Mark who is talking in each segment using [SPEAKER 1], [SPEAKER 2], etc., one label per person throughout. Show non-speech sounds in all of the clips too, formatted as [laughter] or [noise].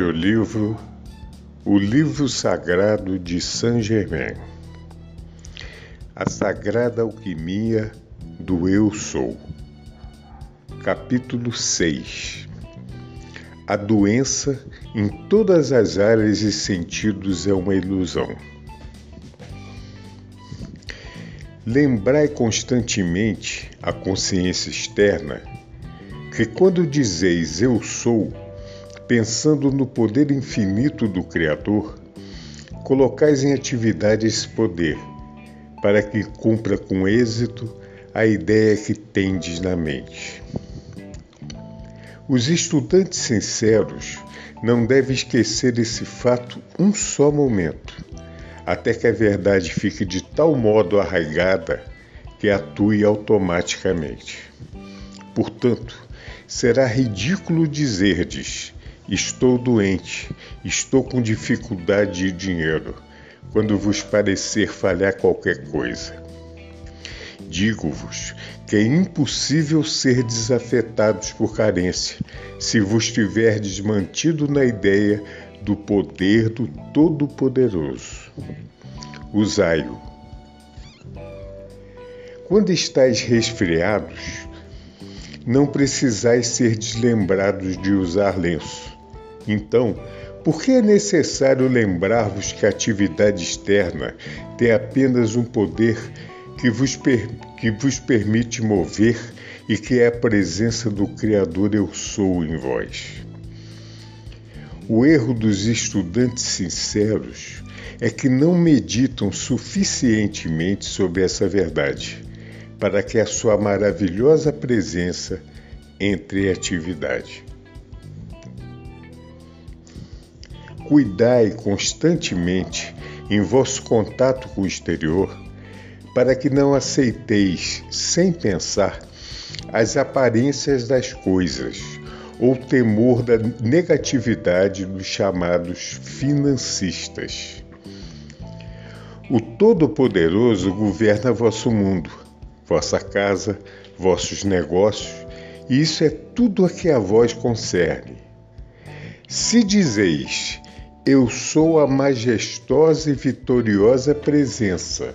[SPEAKER 1] Audiolivro O Livro Sagrado de Saint Germain A Sagrada Alquimia do Eu Sou. Capítulo 6 A doença em todas as áreas e sentidos é uma ilusão. Lembrai constantemente a consciência externa que quando dizeis eu sou, pensando no poder infinito do Criador, colocais em atividade esse poder, para que cumpra com êxito a ideia que tendes na mente. Os estudantes sinceros não devem esquecer esse fato um só momento, até que a verdade fique de tal modo arraigada que atue automaticamente. Portanto, será ridículo dizerdes Estou doente, estou com dificuldade de dinheiro, quando vos parecer falhar qualquer coisa. Digo-vos que é impossível ser desafetados por carência, se vos tiverdes mantido na ideia do poder do Todo-Poderoso. Usai-o. Quando estáis resfriados, não precisais ser deslembrados de usar lenço então, por que é necessário lembrar-vos que a atividade externa tem apenas um poder que vos, que vos permite mover e que é a presença do Criador Eu Sou em vós? O erro dos estudantes sinceros é que não meditam suficientemente sobre essa verdade, para que a sua maravilhosa presença entre em atividade. Cuidai constantemente em vosso contato com o exterior, para que não aceiteis, sem pensar, as aparências das coisas ou temor da negatividade dos chamados financistas. O Todo-Poderoso governa vosso mundo, vossa casa, vossos negócios, e isso é tudo a que a vós concerne. Se dizeis, eu sou a majestosa e vitoriosa presença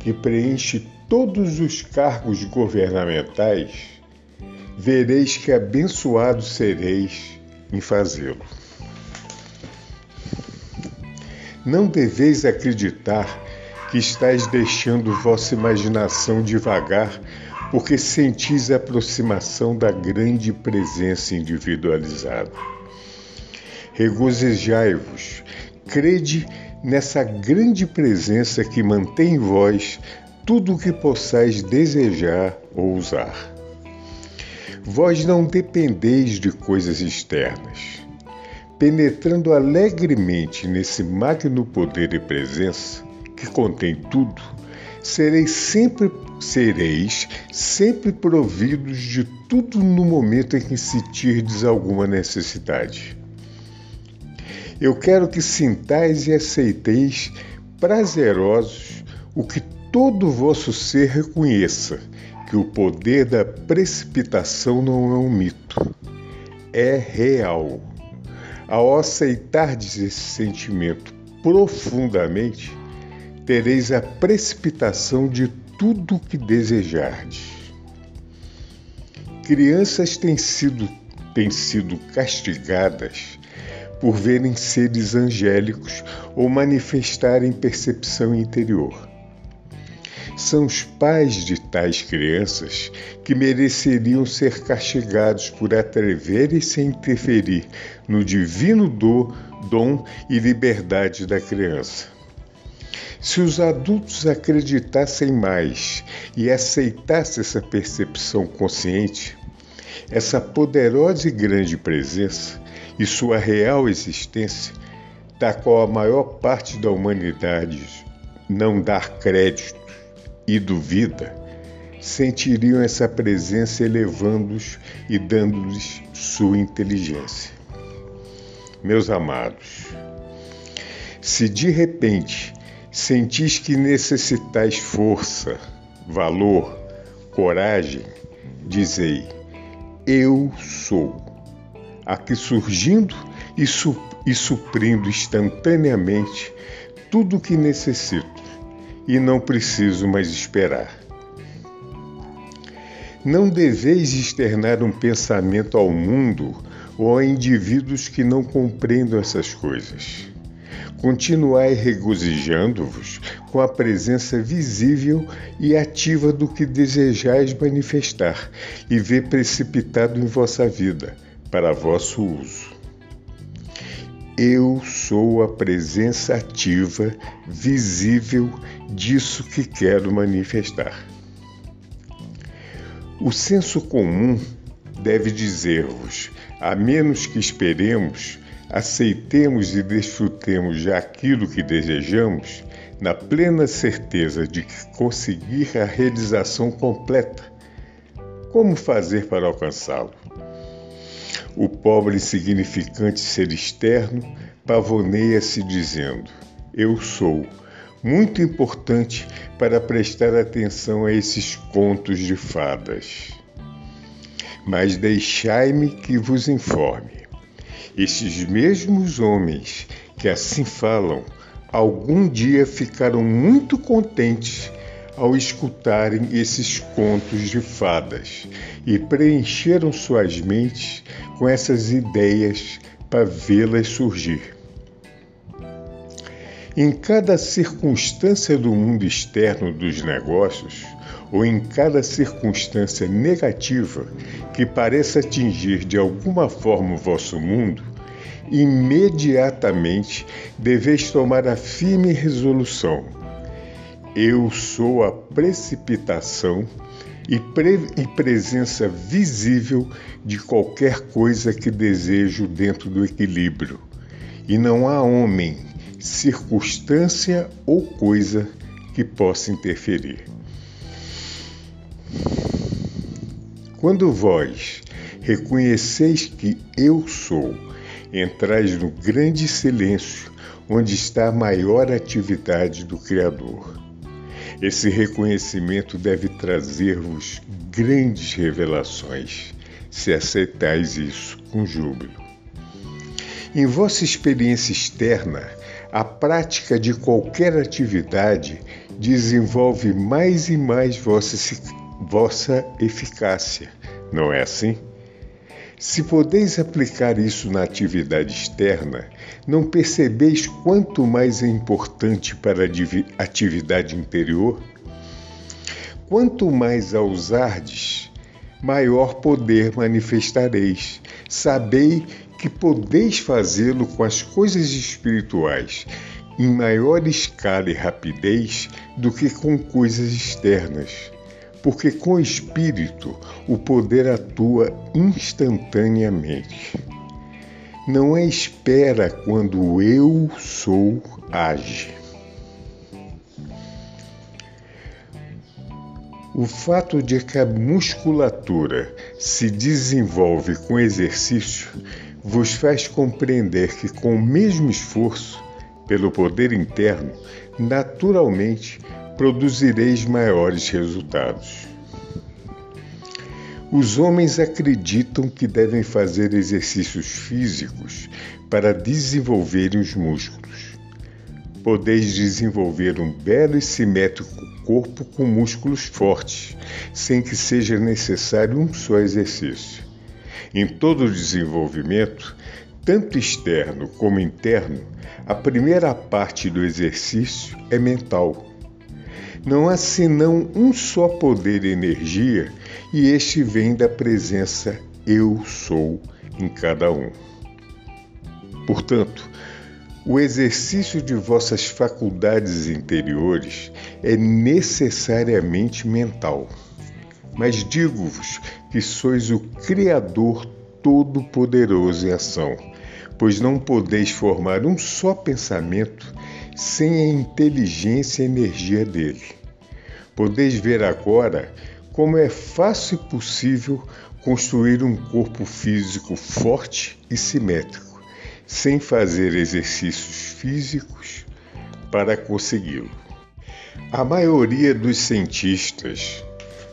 [SPEAKER 1] que preenche todos os cargos governamentais. Vereis que abençoados sereis em fazê-lo. Não deveis acreditar que estáis deixando vossa imaginação devagar porque sentis a aproximação da grande presença individualizada regozijai-vos, crede nessa grande presença que mantém em vós tudo o que possais desejar ou usar. Vós não dependeis de coisas externas. Penetrando alegremente nesse magno poder e presença, que contém tudo, sereis sempre sereis sempre providos de tudo no momento em que sentirdes alguma necessidade. Eu quero que sintais e aceiteis prazerosos o que todo o vosso ser reconheça, que o poder da precipitação não é um mito, é real. Ao aceitardes esse sentimento profundamente, tereis a precipitação de tudo o que desejardes. Crianças têm sido, têm sido castigadas por verem seres angélicos ou manifestarem percepção interior. São os pais de tais crianças que mereceriam ser castigados por atreverem-se a interferir no divino do, dom e liberdade da criança. Se os adultos acreditassem mais e aceitassem essa percepção consciente, essa poderosa e grande presença, e sua real existência, da qual a maior parte da humanidade não dá crédito e duvida, sentiriam essa presença elevando-os e dando-lhes sua inteligência. Meus amados, se de repente sentis que necessitais força, valor, coragem, dizei: Eu sou. Aqui surgindo e, su e suprindo instantaneamente tudo o que necessito e não preciso mais esperar. Não deveis externar um pensamento ao mundo ou a indivíduos que não compreendam essas coisas. Continuai regozijando-vos com a presença visível e ativa do que desejais manifestar e ver precipitado em vossa vida, para vosso uso. Eu sou a presença ativa, visível disso que quero manifestar. O senso comum deve dizer-vos, a menos que esperemos, aceitemos e desfrutemos já aquilo que desejamos, na plena certeza de que conseguir a realização completa. Como fazer para alcançá-lo? O pobre insignificante ser externo pavoneia-se dizendo: Eu sou. Muito importante para prestar atenção a esses contos de fadas. Mas deixai-me que vos informe. Estes mesmos homens que assim falam, algum dia ficaram muito contentes ao escutarem esses contos de fadas e preencheram suas mentes com essas ideias para vê-las surgir. Em cada circunstância do mundo externo dos negócios, ou em cada circunstância negativa que pareça atingir de alguma forma o vosso mundo, imediatamente deveis tomar a firme resolução eu sou a precipitação e, pre e, presença visível de qualquer coisa que desejo dentro do equilíbrio. E não há homem, circunstância ou coisa que possa interferir. Quando vós reconheceis que eu sou, entrais no grande silêncio onde está a maior atividade do Criador. Esse reconhecimento deve trazer-vos grandes revelações, se aceitais isso com júbilo. Em vossa experiência externa, a prática de qualquer atividade desenvolve mais e mais vossa, vossa eficácia, não é assim? Se podeis aplicar isso na atividade externa, não percebeis quanto mais é importante para a atividade interior? Quanto mais a usardes, maior poder manifestareis. Sabei que podeis fazê-lo com as coisas espirituais em maior escala e rapidez do que com coisas externas porque com o Espírito o poder atua instantaneamente. Não é espera quando o eu sou age. O fato de que a musculatura se desenvolve com exercício vos faz compreender que, com o mesmo esforço, pelo poder interno, naturalmente produzireis maiores resultados. Os homens acreditam que devem fazer exercícios físicos para desenvolverem os músculos. Podeis desenvolver um belo e simétrico corpo com músculos fortes, sem que seja necessário um só exercício. Em todo o desenvolvimento, tanto externo como interno, a primeira parte do exercício é mental não há senão um só poder e energia, e este vem da presença Eu sou em cada um. Portanto, o exercício de vossas faculdades interiores é necessariamente mental. Mas digo-vos que sois o Criador Todo-Poderoso em ação, pois não podeis formar um só pensamento sem a inteligência e energia dele. Podeis ver agora como é fácil e possível construir um corpo físico forte e simétrico, sem fazer exercícios físicos para consegui-lo. A maioria dos cientistas,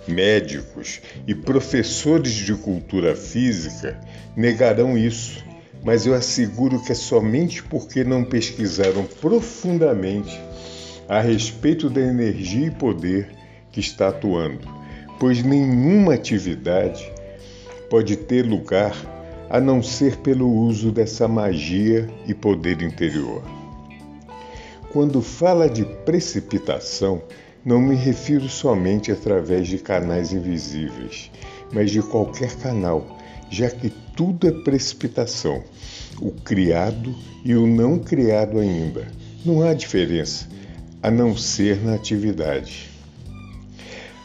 [SPEAKER 1] médicos e professores de cultura física negarão isso, mas eu asseguro que é somente porque não pesquisaram profundamente a respeito da energia e poder que está atuando, pois nenhuma atividade pode ter lugar a não ser pelo uso dessa magia e poder interior. Quando fala de precipitação, não me refiro somente através de canais invisíveis, mas de qualquer canal, já que tudo é precipitação, o criado e o não criado ainda. Não há diferença, a não ser na atividade.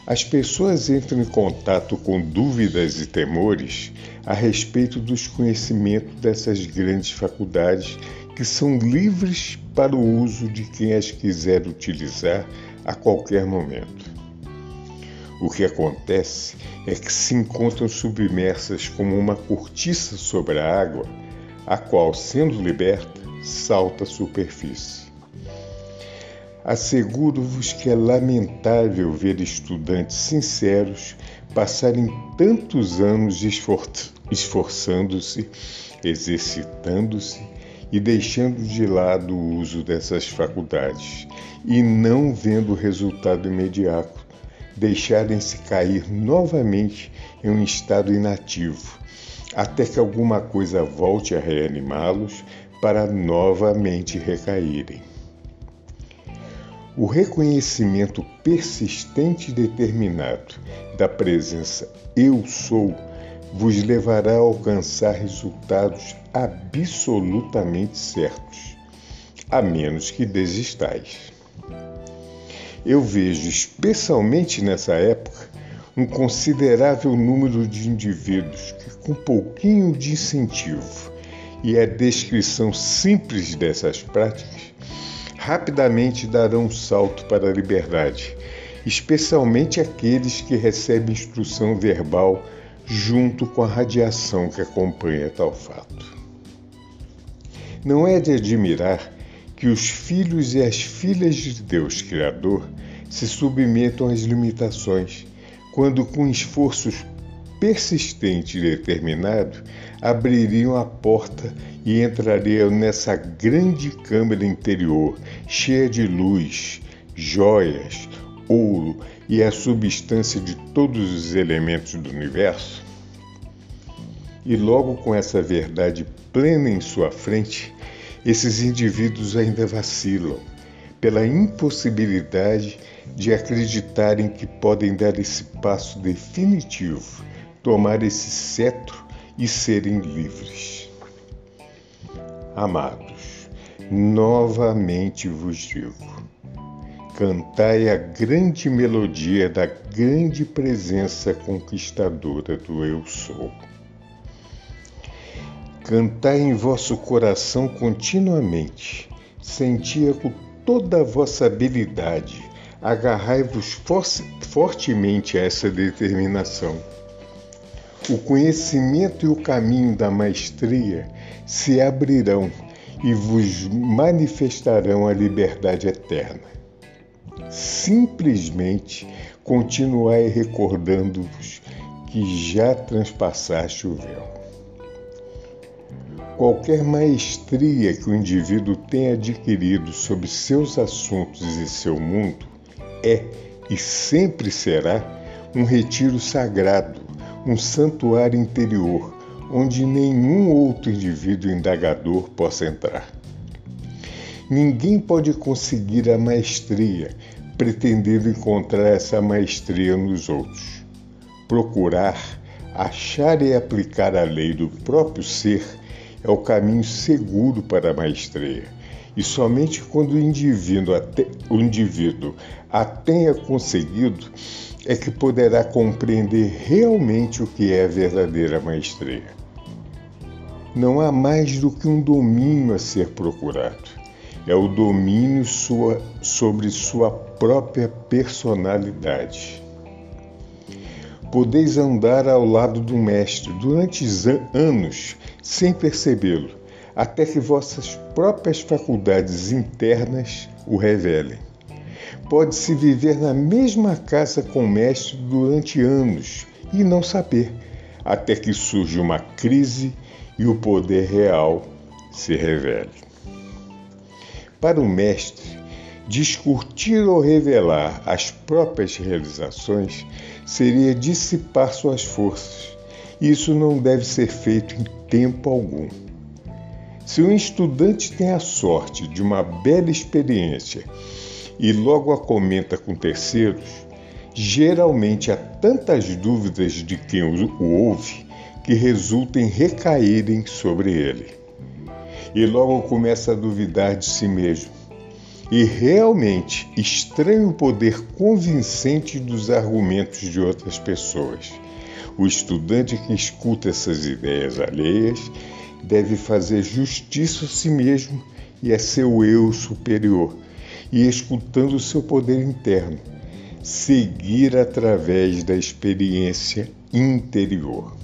[SPEAKER 1] As pessoas entram em contato com dúvidas e temores a respeito dos conhecimentos dessas grandes faculdades que são livres para o uso de quem as quiser utilizar a qualquer momento. O que acontece é que se encontram submersas como uma cortiça sobre a água, a qual, sendo liberta, salta à superfície. Asseguro-vos que é lamentável ver estudantes sinceros passarem tantos anos esforçando-se, exercitando-se e deixando de lado o uso dessas faculdades e não vendo o resultado imediato, deixarem-se cair novamente em um estado inativo, até que alguma coisa volte a reanimá-los para novamente recaírem. O reconhecimento persistente e determinado da presença Eu Sou vos levará a alcançar resultados absolutamente certos, a menos que desistais. Eu vejo, especialmente nessa época, um considerável número de indivíduos que, com pouquinho de incentivo e a descrição simples dessas práticas, rapidamente darão um salto para a liberdade, especialmente aqueles que recebem instrução verbal junto com a radiação que acompanha tal fato. Não é de admirar que os filhos e as filhas de Deus Criador se submetam às limitações, quando com esforços persistente e determinado abririam a porta e entrariam nessa grande câmara interior, cheia de luz, joias, ouro e a substância de todos os elementos do universo? E logo com essa verdade plena em sua frente, esses indivíduos ainda vacilam pela impossibilidade de acreditarem que podem dar esse passo definitivo, tomar esse cetro e serem livres. Amados, novamente vos digo: cantai a grande melodia da grande presença conquistadora do Eu Sou. Cantai em vosso coração continuamente, senti-a com toda a vossa habilidade, agarrai-vos fortemente a essa determinação. O conhecimento e o caminho da maestria se abrirão e vos manifestarão a liberdade eterna. Simplesmente continuai recordando-vos que já transpassaste o véu. Qualquer maestria que o indivíduo tenha adquirido sobre seus assuntos e seu mundo é e sempre será um retiro sagrado, um santuário interior, onde nenhum outro indivíduo indagador possa entrar. Ninguém pode conseguir a maestria pretendendo encontrar essa maestria nos outros. Procurar, achar e aplicar a lei do próprio ser é o caminho seguro para a maestria. E somente quando o indivíduo, o indivíduo a tenha conseguido é que poderá compreender realmente o que é a verdadeira maestria. não há mais do que um domínio a ser procurado. É o domínio sua, sobre sua própria personalidade. Podeis andar ao lado do Mestre durante anos sem percebê-lo, até que vossas próprias faculdades internas o revelem. Pode-se viver na mesma casa com o Mestre durante anos e não saber, até que surge uma crise e o poder real se revele. Para o mestre, discutir ou revelar as próprias realizações seria dissipar suas forças. Isso não deve ser feito em tempo algum. Se um estudante tem a sorte de uma bela experiência e logo a comenta com terceiros, geralmente há tantas dúvidas de quem o ouve que resulta em recaírem sobre ele. E logo começa a duvidar de si mesmo. E realmente estranha o poder convincente dos argumentos de outras pessoas. O estudante que escuta essas ideias alheias deve fazer justiça a si mesmo e a seu eu superior, e escutando o seu poder interno, seguir através da experiência interior.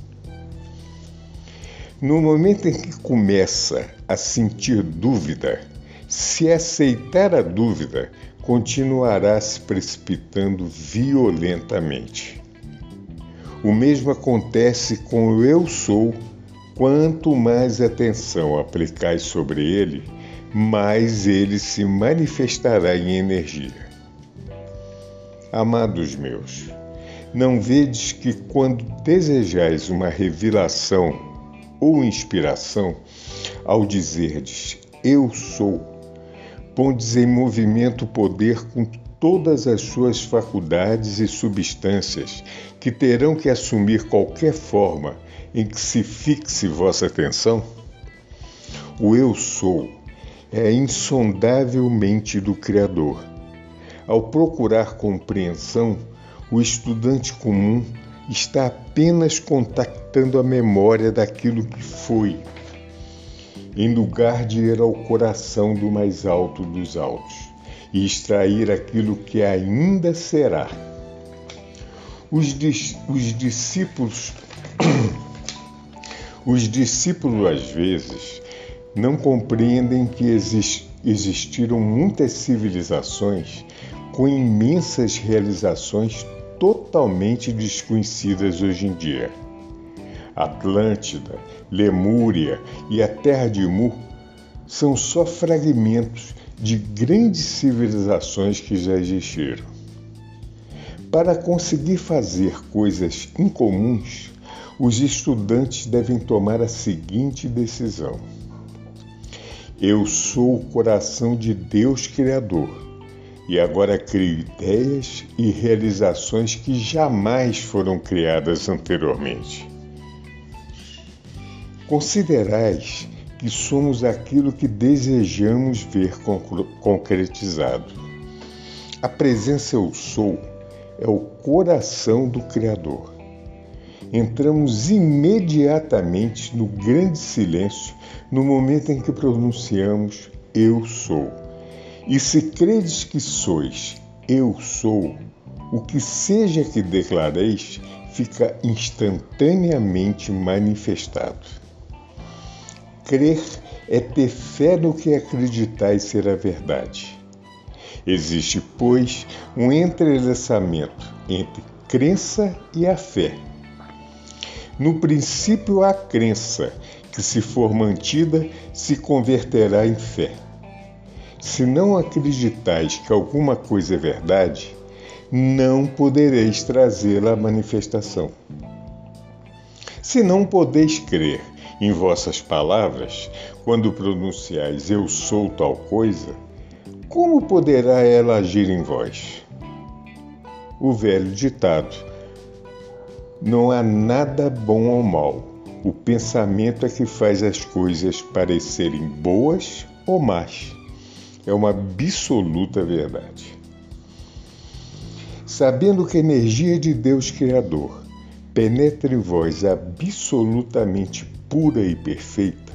[SPEAKER 1] No momento em que começa a sentir dúvida, se aceitar a dúvida, continuará se precipitando violentamente. O mesmo acontece com o eu sou. Quanto mais atenção aplicais sobre ele, mais ele se manifestará em energia. Amados meus, não vedes que quando desejais uma revelação ou inspiração ao dizerdes eu sou, pondes em movimento o poder com todas as suas faculdades e substâncias que terão que assumir qualquer forma em que se fixe vossa atenção? O eu sou é insondavelmente do Criador. Ao procurar compreensão, o estudante comum está apenas contactando a memória daquilo que foi, em lugar de ir ao coração do mais alto dos altos e extrair aquilo que ainda será. Os, os discípulos, [clears throat] os discípulos às vezes não compreendem que exist, existiram muitas civilizações com imensas realizações totalmente desconhecidas hoje em dia. Atlântida, Lemúria e a Terra de Mu são só fragmentos de grandes civilizações que já existiram. Para conseguir fazer coisas incomuns, os estudantes devem tomar a seguinte decisão: Eu sou o coração de Deus Criador e agora crio ideias e realizações que jamais foram criadas anteriormente. Considerais que somos aquilo que desejamos ver concretizado. A presença Eu Sou é o coração do Criador. Entramos imediatamente no grande silêncio no momento em que pronunciamos Eu Sou e se credes que sois, eu sou, o que seja que declareis fica instantaneamente manifestado. Crer é ter fé no que acreditais ser a verdade. Existe, pois, um entrelaçamento entre crença e a fé. No princípio, a crença, que se for mantida, se converterá em fé. Se não acreditais que alguma coisa é verdade, não podereis trazê-la à manifestação. Se não podeis crer em vossas palavras, quando pronunciais eu sou tal coisa, como poderá ela agir em vós? O velho ditado: Não há nada bom ou mal. O pensamento é que faz as coisas parecerem boas ou más é uma absoluta verdade. Sabendo que a energia de Deus Criador penetra em vós absolutamente pura e perfeita,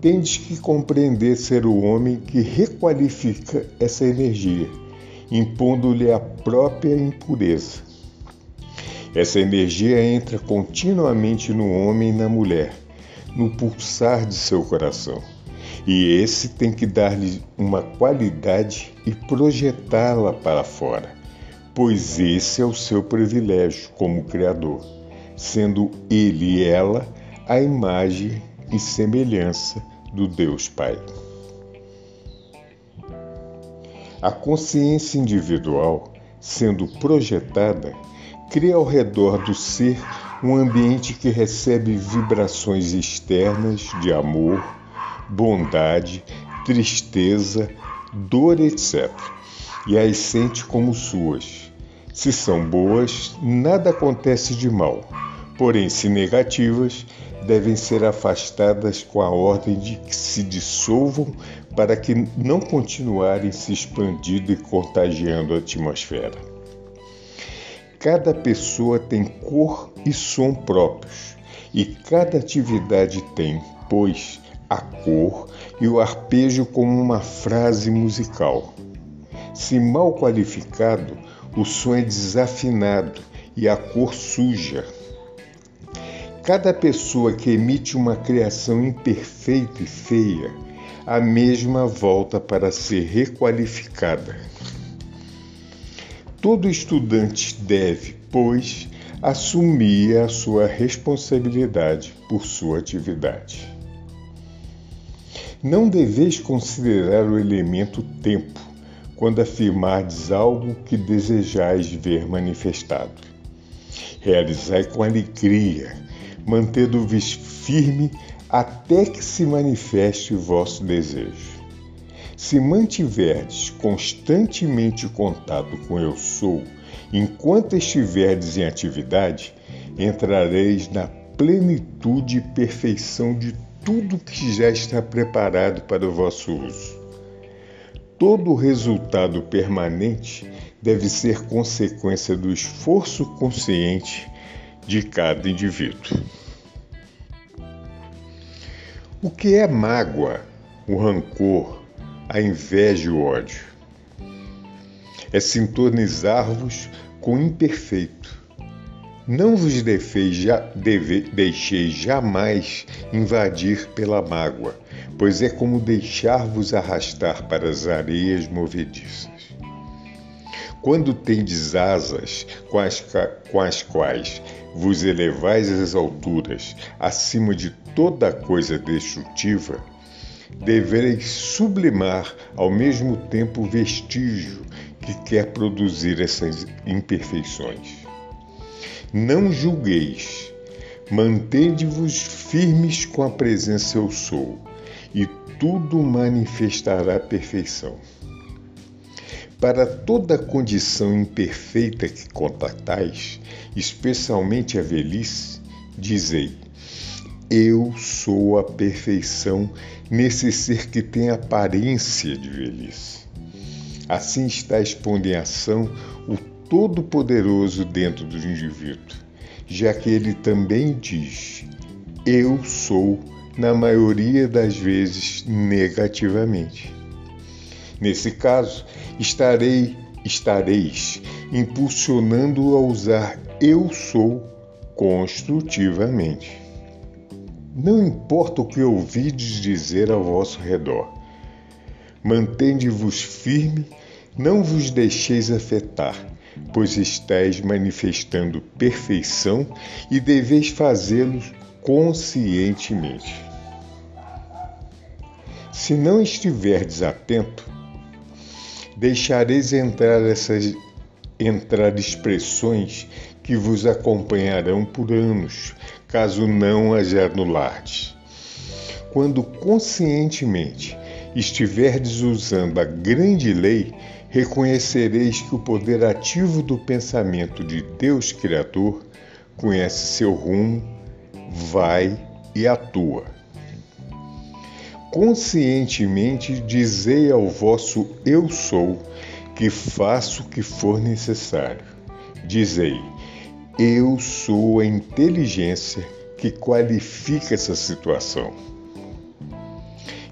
[SPEAKER 1] tendes que compreender ser o homem que requalifica essa energia, impondo-lhe a própria impureza. Essa energia entra continuamente no homem e na mulher, no pulsar de seu coração. E esse tem que dar-lhe uma qualidade e projetá-la para fora, pois esse é o seu privilégio como Criador, sendo ele e ela a imagem e semelhança do Deus Pai. A consciência individual, sendo projetada, cria ao redor do ser um ambiente que recebe vibrações externas de amor, bondade, tristeza, dor, etc. E as sente como suas. Se são boas, nada acontece de mal, porém, se negativas, devem ser afastadas com a ordem de que se dissolvam para que não continuarem se expandindo e contagiando a atmosfera. Cada pessoa tem cor e som próprios, e cada atividade tem, pois, a cor e o arpejo como uma frase musical. Se mal qualificado, o som é desafinado e a cor suja. Cada pessoa que emite uma criação imperfeita e feia, a mesma volta para ser requalificada. Todo estudante deve, pois, assumir a sua responsabilidade por sua atividade. Não deveis considerar o elemento tempo quando afirmardes algo que desejais ver manifestado. Realizai com alegria, mantendo-vos firme até que se manifeste o vosso desejo. Se mantiverdes constantemente contato com Eu Sou, enquanto estiverdes em atividade, entrareis na plenitude e perfeição de tudo que já está preparado para o vosso uso. Todo resultado permanente deve ser consequência do esforço consciente de cada indivíduo. O que é mágoa, o rancor, a inveja e o ódio. É sintonizar-vos com o imperfeito. Não vos deve, deixeis jamais invadir pela mágoa, pois é como deixar-vos arrastar para as areias movediças. Quando tendes asas com as, com as quais vos elevais às alturas, acima de toda coisa destrutiva, devereis sublimar ao mesmo tempo o vestígio que quer produzir essas imperfeições. Não julgueis, mantende-vos firmes com a presença eu sou, e tudo manifestará perfeição. Para toda condição imperfeita que contatais, especialmente a velhice, dizei: Eu sou a perfeição nesse ser que tem aparência de velhice. Assim está expondo em ação o Todo-Poderoso dentro do indivíduo, já que ele também diz: Eu sou, na maioria das vezes, negativamente. Nesse caso, estarei, estareis impulsionando a usar eu sou construtivamente. Não importa o que ouvides dizer ao vosso redor. Mantende-vos firme, não vos deixeis afetar, pois estáis manifestando perfeição e deveis fazê-lo conscientemente. Se não estiverdes atento, deixareis entrar essas entrar expressões que vos acompanharão por anos, caso não as anulardes. Quando conscientemente estiverdes usando a grande lei, reconhecereis que o poder ativo do pensamento de Deus Criador conhece seu rumo, vai e atua. Conscientemente dizei ao vosso Eu sou que faço o que for necessário. Dizei: eu sou a inteligência que qualifica essa situação.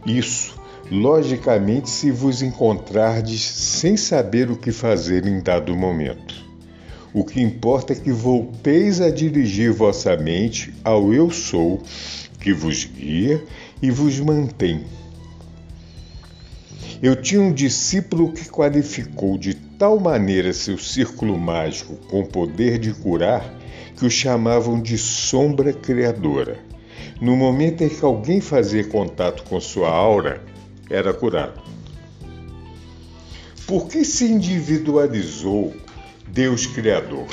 [SPEAKER 1] Isso, logicamente, se vos encontrardes sem saber o que fazer em dado momento. O que importa é que volteis a dirigir vossa mente ao Eu Sou, que vos guia e vos mantém. Eu tinha um discípulo que qualificou de tal maneira seu círculo mágico com poder de curar que o chamavam de sombra criadora. No momento em que alguém fazia contato com sua aura, era curado. Por que se individualizou Deus Criador?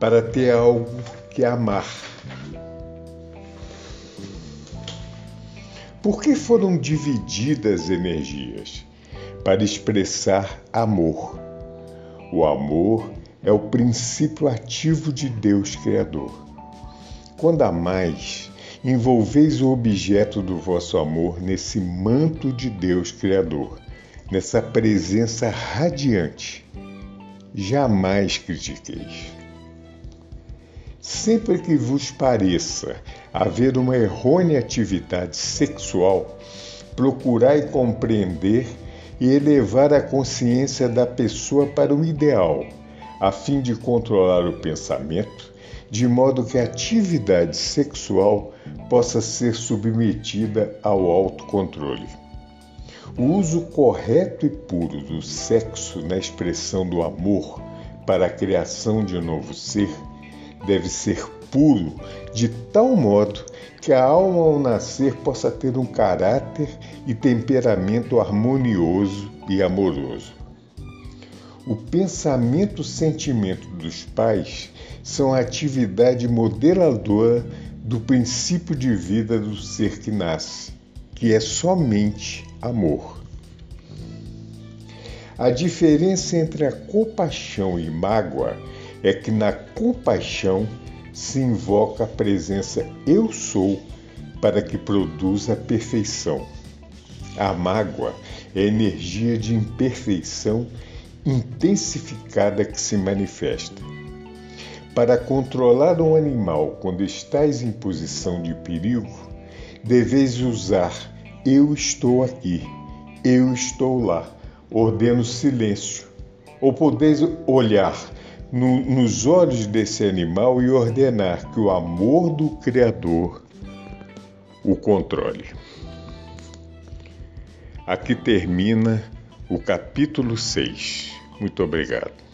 [SPEAKER 1] Para ter algo que amar. Por que foram divididas energias? Para expressar amor. O amor é o princípio ativo de Deus Criador. Quando amais, envolveis o objeto do vosso amor nesse manto de Deus Criador, nessa presença radiante. Jamais critiqueis. Sempre que vos pareça haver uma errônea atividade sexual, procurai compreender e elevar a consciência da pessoa para o ideal, a fim de controlar o pensamento de modo que a atividade sexual possa ser submetida ao autocontrole. O uso correto e puro do sexo na expressão do amor para a criação de um novo ser deve ser puro de tal modo que a alma ao nascer possa ter um caráter e temperamento harmonioso e amoroso. O pensamento-sentimento dos pais são a atividade modeladora do princípio de vida do ser que nasce, que é somente amor. A diferença entre a compaixão e mágoa é que na compaixão se invoca a presença eu sou para que produza a perfeição. A mágoa é energia de imperfeição intensificada que se manifesta. Para controlar um animal quando estais em posição de perigo, deveis usar eu estou aqui, eu estou lá, ordeno silêncio. Ou podeis olhar no, nos olhos desse animal e ordenar que o amor do Criador o controle. Aqui termina o capítulo 6. Muito obrigado.